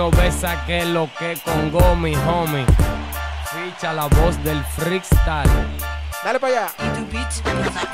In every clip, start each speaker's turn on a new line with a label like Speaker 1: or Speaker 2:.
Speaker 1: aquí.
Speaker 2: Tú no ves a que lo que con Gomi, homie. Ficha la voz del freestyle.
Speaker 1: Dale para allá.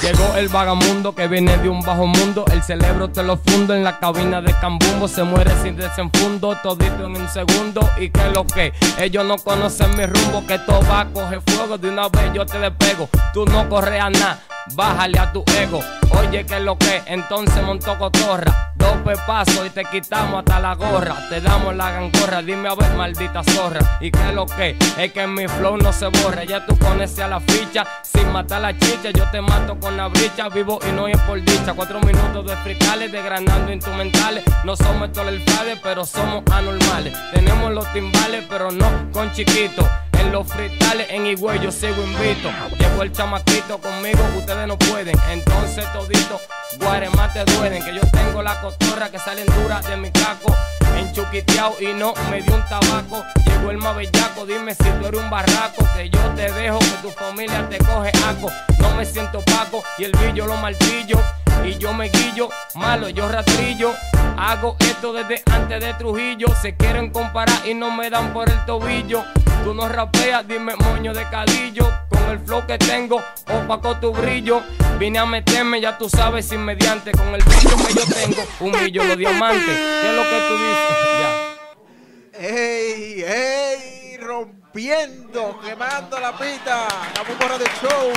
Speaker 2: Llegó el vagamundo que viene de un bajo mundo. El cerebro te lo fundo en la cabina de Cambumbo. Se muere sin desenfundo, todito en un segundo. Y que lo que ellos no conocen mi rumbo. Que todo va a coger fuego. De una vez yo te despego. Tú no corres a nada. Bájale a tu ego. Oye, que lo que entonces montó cotorra. Dos pepazos y te quitamos hasta la gorra. Te damos la gangorra. Dime a ver, maldita zorra. Y que lo que es que mi flow no se borra. Ya tú pones a la ficha. Sin matar la chicha, yo te mato con la bricha. Vivo y no es por dicha. Cuatro minutos de fritales, desgranando instrumentales. No somos tolerfades, pero somos anormales. Tenemos los timbales, pero no con chiquitos. En los fritales, en Higüey yo sigo invito. Llegó el chamaquito conmigo, ustedes no pueden. Entonces todito, guaremate duelen. Que yo tengo la cotorra que salen duras de mi caco. Enchuquiteado y no me dio un tabaco. Llegó el más bellaco, dime si tú eres un barraco. Que yo te dejo, que tu familia te coge aco. No me siento paco y el billo lo martillo. Y yo me guillo, malo, yo rastrillo. Hago esto desde antes de Trujillo. Se quieren comparar y no me dan por el tobillo. Tú no rapeas, dime moño de calillo. El flow que tengo, opaco tu brillo. Vine a meterme, ya tú sabes, sin mediante. Con el brillo que yo tengo, un millón de diamantes. ¿Qué es lo que tú dices? Ya.
Speaker 1: ¡Ey, ey! Rompiendo, quemando la pita. Capumbo Radio Show.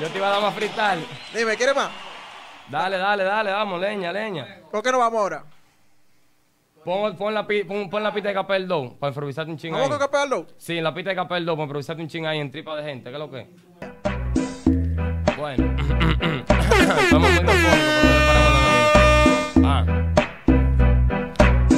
Speaker 2: Yo te iba a dar más freestyle.
Speaker 1: Dime, ¿quieres más?
Speaker 2: Dale, dale, dale, vamos, leña, leña.
Speaker 1: ¿Por qué no vamos ahora?
Speaker 2: Pon, pon la, pon, pon la pita de Capel 2 para improvisarte un ching ahí.
Speaker 1: ¿Vamos con capearlo?
Speaker 2: Sí, la pita de Capel 2 para improvisarte un ching ahí en tripa de gente. ¿Qué es lo que? es? Bueno. Estamos muy telefónicos, pero no. Ah.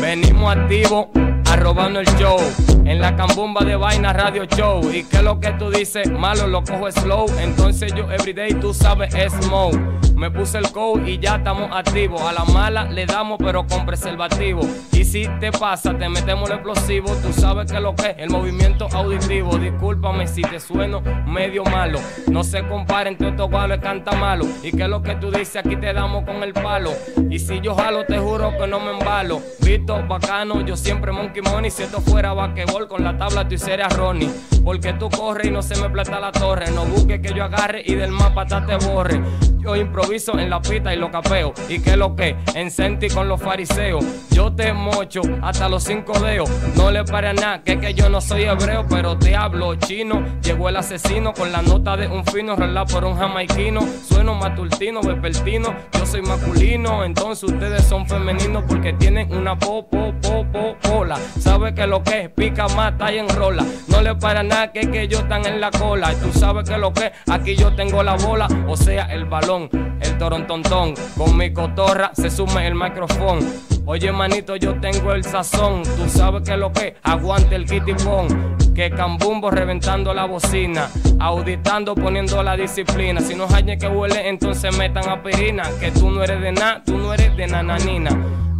Speaker 2: Venimos activos a robarnos el show. En la cambumba de vaina radio show. ¿Y qué es lo que tú dices? Malo, lo cojo slow. Entonces yo everyday tú sabes es smoke. Me puse el code y ya estamos activos. A la mala le damos pero con preservativo. Y si te pasa, te metemos el explosivo. Tú sabes que lo que es el movimiento auditivo. Discúlpame si te sueno medio malo. No se comparen, tú estos gualos canta malo. Y que lo que tú dices, aquí te damos con el palo. Y si yo jalo, te juro que no me embalo. Visto bacano, yo siempre monkey money. Si esto fuera vaquebol con la tabla, tú serías Ronnie. Porque tú corres y no se me plata la torre. No busques que yo agarre y del mapa ta te borre. Yo improviso en la pista y lo capeo. Y que lo que en Senti con los fariseos. Yo te mocho hasta los cinco dedos. No le pare a nada, que es que yo no soy hebreo, pero te hablo chino. Llegó el asesino con la nota de un fino relá por un jamaiquino. Sueno matultino, vespertino. Yo soy masculino, entonces ustedes son femeninos porque tienen una po, po, po, po, pola. Sabe que lo que es pica, mata y enrola. No le para nada, que que ellos están en la cola. Y tú sabes que lo que es, aquí yo tengo la bola, o sea, el balón, el torontontón. Con mi cotorra se sume el micrófono. Oye, manito, yo tengo el sazón. Tú sabes que lo que es, aguante el kitipón. Que cambumbo reventando la bocina. Auditando, poniendo la disciplina. Si no hay que huele, entonces metan aspirina. Que tú no eres de nada, tú no eres de nananina.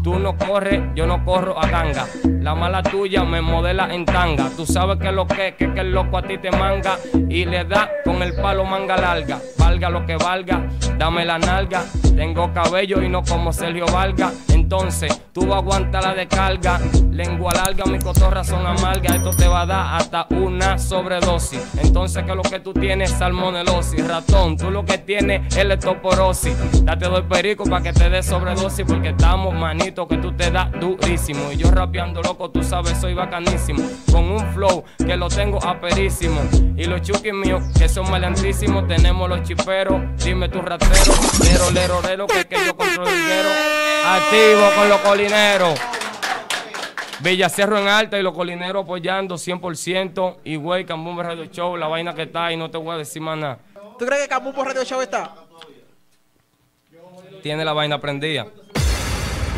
Speaker 2: Tú no corres, yo no corro a ganga. La mala tuya me modela en tanga. Tú sabes que lo que, que, que el loco a ti te manga. Y le da con el palo manga larga. Valga lo que valga, dame la nalga. Tengo cabello y no como Sergio Valga. Entonces, tú vas a aguantar la descarga. Lengua larga, mi cotorra son amargas. Esto te va a dar hasta una sobredosis. Entonces, que lo que tú tienes es salmonelosis. Ratón, tú lo que tienes es leptoporosis. Date doy perico para que te dé sobredosis. Porque estamos manito que tú te das durísimo. Y yo rapeando loco, tú sabes, soy bacanísimo. Con un flow que lo tengo aperísimo. Y los chukis míos que son maleantísimos. Tenemos los chiperos, dime tu ratero. Lero, lero, lero, que, que yo controlo el guero. Activo con los colineros. Villacerro en alta y los colineros apoyando 100%. Y güey, Cambumbe Radio Show, la vaina que está y no te voy a decir más nada.
Speaker 1: ¿Tú crees que Capumbo Radio Show está?
Speaker 2: Tiene la vaina prendida.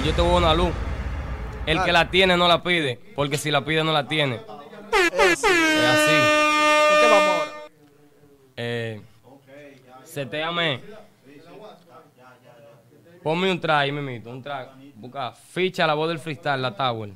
Speaker 2: Y yo te voy a una luz. El que la tiene no la pide, porque si la pide no la tiene.
Speaker 1: Es así.
Speaker 2: Es así.
Speaker 1: ¿Con qué vamos ahora?
Speaker 2: Eh, seteame. Ponme un track, mimito, un track. Busca ficha la voz del freestyle, la Tower.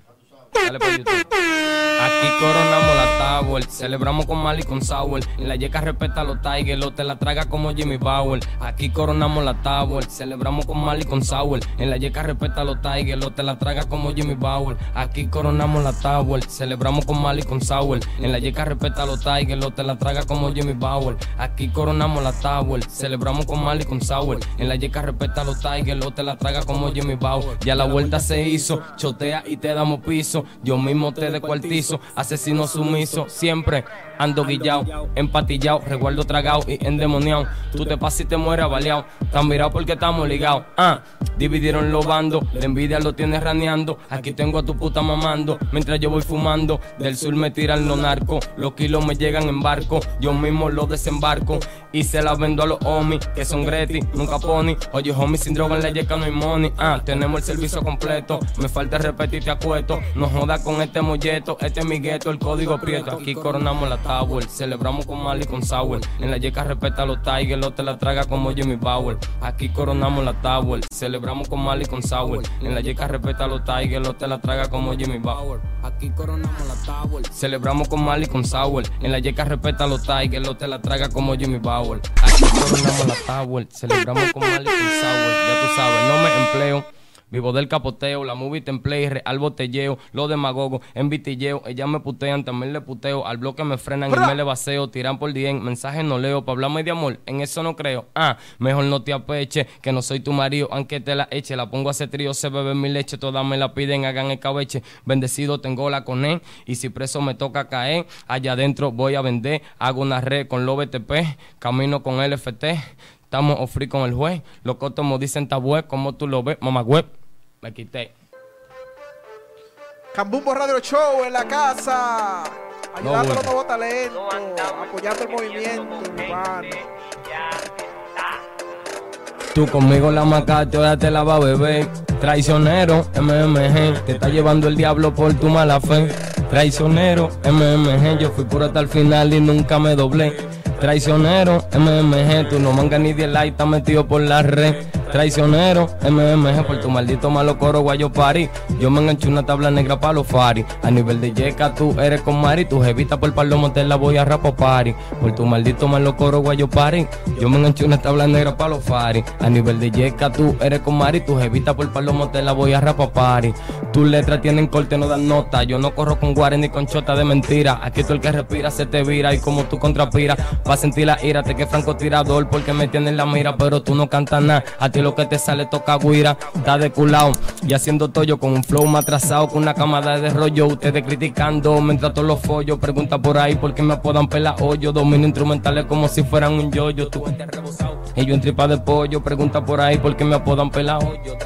Speaker 2: Aquí coronamos la Tower, celebramos con Mali con Sauer. En la yeca respeta a los Tigers, lo te la traga como Jimmy Bauer. Aquí coronamos la Tower, celebramos con Mali con Sauer. En la yeca respeta a los Tigers, lo te la traga como Jimmy Bauer. Aquí coronamos la Tower, celebramos con Mali con Sauer. En la yeca respeta a los Tigers, lo te la traga como Jimmy Bauer. Aquí coronamos la Tower, celebramos con Mali con Sauer. En la yeca respeta a los Tigers, lo te la traga como Jimmy Bauer. Ya la vuelta se hizo, chotea y te damos piso. Yo mismo te descuartizo, asesino sumiso. Siempre ando guillao, empatillao, recuerdo tragado y endemoniado. Tú te pasas y te mueres baleado. Tan mirado porque estamos ligados. Ah, dividieron los bandos, la envidia lo tienes raneando. Aquí tengo a tu puta mamando, mientras yo voy fumando. Del sur me tiran los narcos, los kilos me llegan en barco. Yo mismo los desembarco y se las vendo a los homies que son Greti, nunca pony. Oye, homie, sin droga en la yeca no hay money. Ah, tenemos el servicio completo. Me falta repetir te acuesto. No jodas con este molleto, este es mi gueto, el código prieto. Aquí coronamos la Tower, celebramos con Mali con Sauer. En la yeca respeta a los Tigers, lo te la traga como Jimmy Bauer. Aquí coronamos la Tower, celebramos con Mali con Sauer. En la yeca respeta a los Tigers, lo te la traga como Jimmy Bauer. Aquí coronamos la Tower, celebramos con Mali con. En la yeca respeta a los Tigers, lo te la traga como Jimmy Bauer. Aquí coronamos la Tower, celebramos con Mali con. Ya tú sabes, no me empleo. Vivo del capoteo, la movie template, real botelleo, lo demagogo, en vitilleo, ellas me putean, también le puteo, al bloque me frenan y me le vaceo, tiran por dien, mensajes no leo, pa' hablarme de amor, en eso no creo, ah, mejor no te apeche, que no soy tu marido, aunque te la eche, la pongo a ese trío, se bebe mi leche, todas me la piden, hagan el cabeche, bendecido tengo la con él, y si preso me toca caer, allá adentro voy a vender, hago una red con lo BTP, camino con LFT, Estamos off con el juez. Los cótomos dicen tabue, como tú lo ves, mamá web. Me quité.
Speaker 1: Cambumbo Radio Show en la casa. Ayudando a los nuevos talentos. Apoyando el movimiento urbano.
Speaker 2: Tú conmigo la maca, ahora te la va a beber. Traicionero, MMG, te está llevando el diablo por tu mala fe. Traicionero, MMG, yo fui puro hasta el final y nunca me doblé. Traicionero, MMG, tú no mangas ni de like, está metido por la red. Traicionero, MMG, por tu maldito malo coro guayo pari. Yo me enganché una tabla negra para los fari. A nivel de yeca, tú eres con Mari. Tu jevita por palomo te la voy a rapo pari. Por tu maldito malo coro guayo pari. Yo me enganché una tabla negra para los fari. A nivel de yeca, tú eres con Mari. Tu jevita por palomo te la voy a rapo pari. Tus letras tienen corte, no dan nota. Yo no corro con guares ni con chota de mentira. Aquí tú el que respira se te vira. Y como tú contrapira, pa' sentir la ira. Te que franco tirador porque me tienes la mira. Pero tú no cantas nada. A ti lo que te sale toca guira. Está de culao y haciendo tollo con un flow más atrasado. Con una camada de rollo. Ustedes criticando mientras todos los follos. Pregunta por ahí por qué me apodan pela hoyo. Domino instrumentales como si fueran un yoyo. Tú vete rebosado. Y yo en tripa de pollo. Pregunta por ahí por qué me apodan pela hoyo.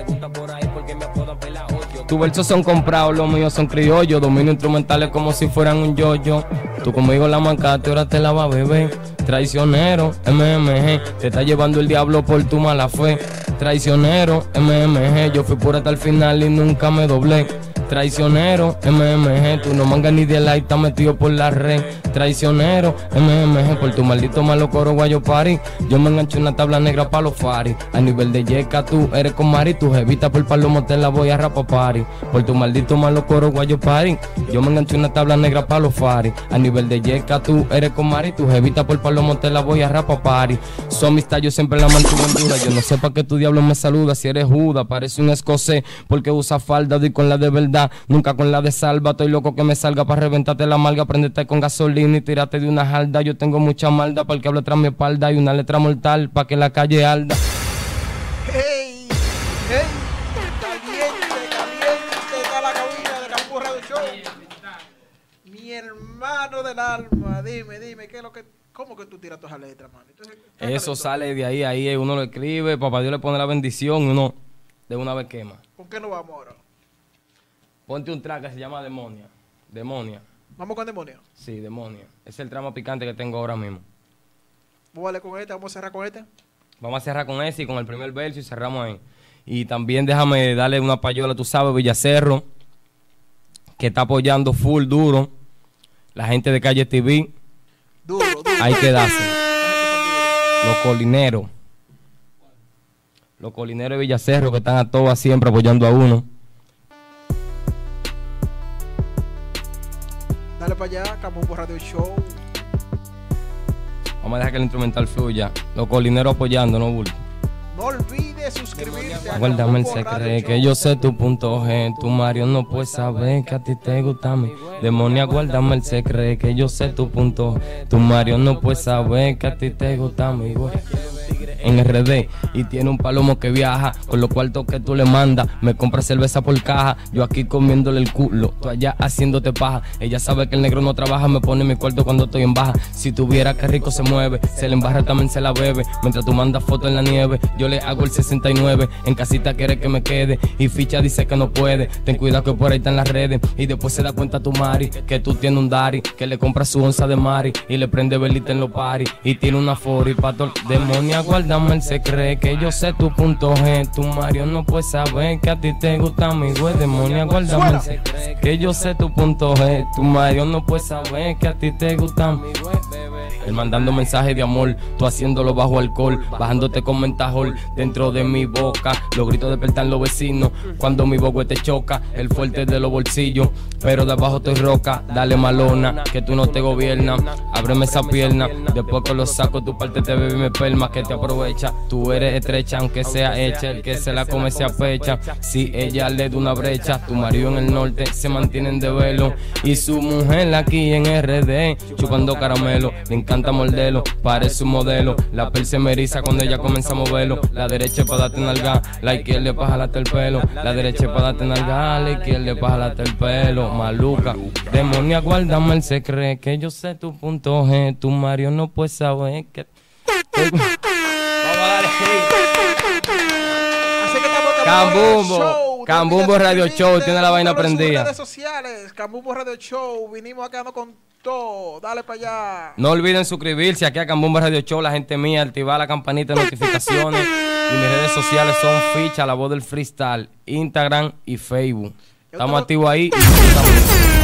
Speaker 2: Tus versos son comprados, los míos son criollos. Domino instrumentales como si fueran un yoyo. Tú conmigo la mancaste, ahora te la va a beber. Traicionero, MMG, te está llevando el diablo por tu mala fe. Traicionero, MMG, yo fui pura hasta el final y nunca me doblé. Traicionero, MMG, tú no mangas ni de like, está metido por la red. Traicionero, MMG, por tu maldito malo coro guayo pari. Yo me enganché una tabla negra pa' los fari. A nivel de yeca, tú eres con Mari, tu jevita por palomo te la voy a rapa pari. Por tu maldito malo coro guayo pari. Yo me enganché una tabla negra pa' los fari. A nivel de yeca, tú eres con Mari, tu jevita por palomo te la voy a rapa pari. Su amistad yo siempre la mantuve en duda. Yo no sé pa' qué tu diablo me saluda. Si eres juda, parece un escocés. Porque usa falda, doy con la de verdad. Nunca con la de salva. Estoy loco que me salga para reventarte la malga. Prendete con gasolina y tírate de una jalda. Yo tengo mucha malda para el que habla tras mi espalda. Y una letra mortal para que la calle alda.
Speaker 1: ¡Hey! ¡Hey! Caliente, caliente está la cabina de Cambumbo Radio Show. Mi hermano del alma, dime, dime, ¿qué es lo que, ¿cómo que tú tiras todas esas letras, man? Entonces, ¿qué
Speaker 2: Eso sale de ahí, ahí uno lo escribe, papá Dios le pone la bendición y uno de una vez quema.
Speaker 1: ¿Con qué nos vamos ahora?
Speaker 2: Ponte un track que se llama Demonia. Demonia.
Speaker 1: ¿Vamos con demonio?
Speaker 2: Sí, Demonia. Es el tramo picante que tengo ahora mismo.
Speaker 1: Vamos a darle con este, vamos a cerrar con este.
Speaker 2: Vamos a cerrar con ese y con el primer verso y cerramos ahí. Y también déjame darle una payola, tú sabes, Villacerro, que está apoyando full duro. La gente de Calle TV,
Speaker 1: Duro, duro.
Speaker 2: hay que darse.
Speaker 1: Esa gente son
Speaker 2: Los colineros. Los colineros de Villacerro que están a todas siempre apoyando a uno.
Speaker 1: Para allá, Radio Show.
Speaker 2: Vamos a dejar que el instrumental fluya. Los colineros apoyando, no bulto.
Speaker 1: No olvides suscribirte a
Speaker 2: Guárdame el secreto, que yo sé tu punto G. Tu Mario no puede saber que a ti te gusta mi demonia. Guárdame el secreto, que yo sé tu punto G. Tu Mario no puede saber que a ti te gusta mi güey. En RD y tiene un palomo que viaja con los cuartos que tú le mandas. Me compra cerveza por caja, yo aquí comiéndole el culo, tú allá haciéndote paja. Ella sabe que el negro no trabaja, me pone mi cuarto cuando estoy en baja. Si tuviera que rico se mueve, se le embarra también se la bebe. Mientras tú mandas fotos en la nieve, yo le hago el 69. En casita quiere que me quede y ficha dice que no puede. Ten cuidado que por ahí están las redes y después se da cuenta tu mari que tú tienes un Dari que le compra su onza de mari y le prende velita en los paris y tiene una fori pa' todo. Demonia, guárdame el secreto que yo sé tu punto G. Tu Mario no puede saber que a ti te gusta mi güey. Demonia, guárdame el secreto que yo sé tu punto G. Tu Mario no puede saber que a ti te gusta mi güey. Él mandando mensajes de amor, tú haciéndolo bajo alcohol, bajándote con mentajol dentro de mi boca. Los gritos despertan los vecinos cuando mi boca te choca, el fuerte de los bolsillos, pero de abajo estoy roca. Dale malona, que tú no te gobiernas. Ábreme esa pierna, después que lo saco, tu parte te bebe y me perma, que te aprovecha. Tú eres estrecha, aunque sea hecha, el que se la come se apecha. Si ella le da una brecha, tu marido en el norte se mantienen de velo y su mujer aquí en RD chupando caramelo. Le encanta morderlo, parece un modelo. La piel se me eriza cuando ella comienza a moverlo. La derecha es para darte nalga, la izquierda es para jalarte el pelo. La derecha es para darte nalga, la izquierda es para jalarte el pelo. Maluca, demonia, guárdame el secreto que yo sé tu punto G. Tu Mario no puede saber que. Vamos a darle.
Speaker 1: Así que estamos en
Speaker 2: Cambumbo,
Speaker 1: Radio Show. No
Speaker 2: Cambumbo Radio Show, tiene la vaina prendida.
Speaker 1: redes sociales, Cambumbo Radio Show. Vinimos acá con todo. Dale para allá.
Speaker 2: No olviden suscribirse aquí a Cambumba Radio Show, la gente mía, activar la campanita de notificaciones. Y mis redes sociales son Ficha, la voz del freestyle, Instagram y Facebook. Estamos activos ahí. y.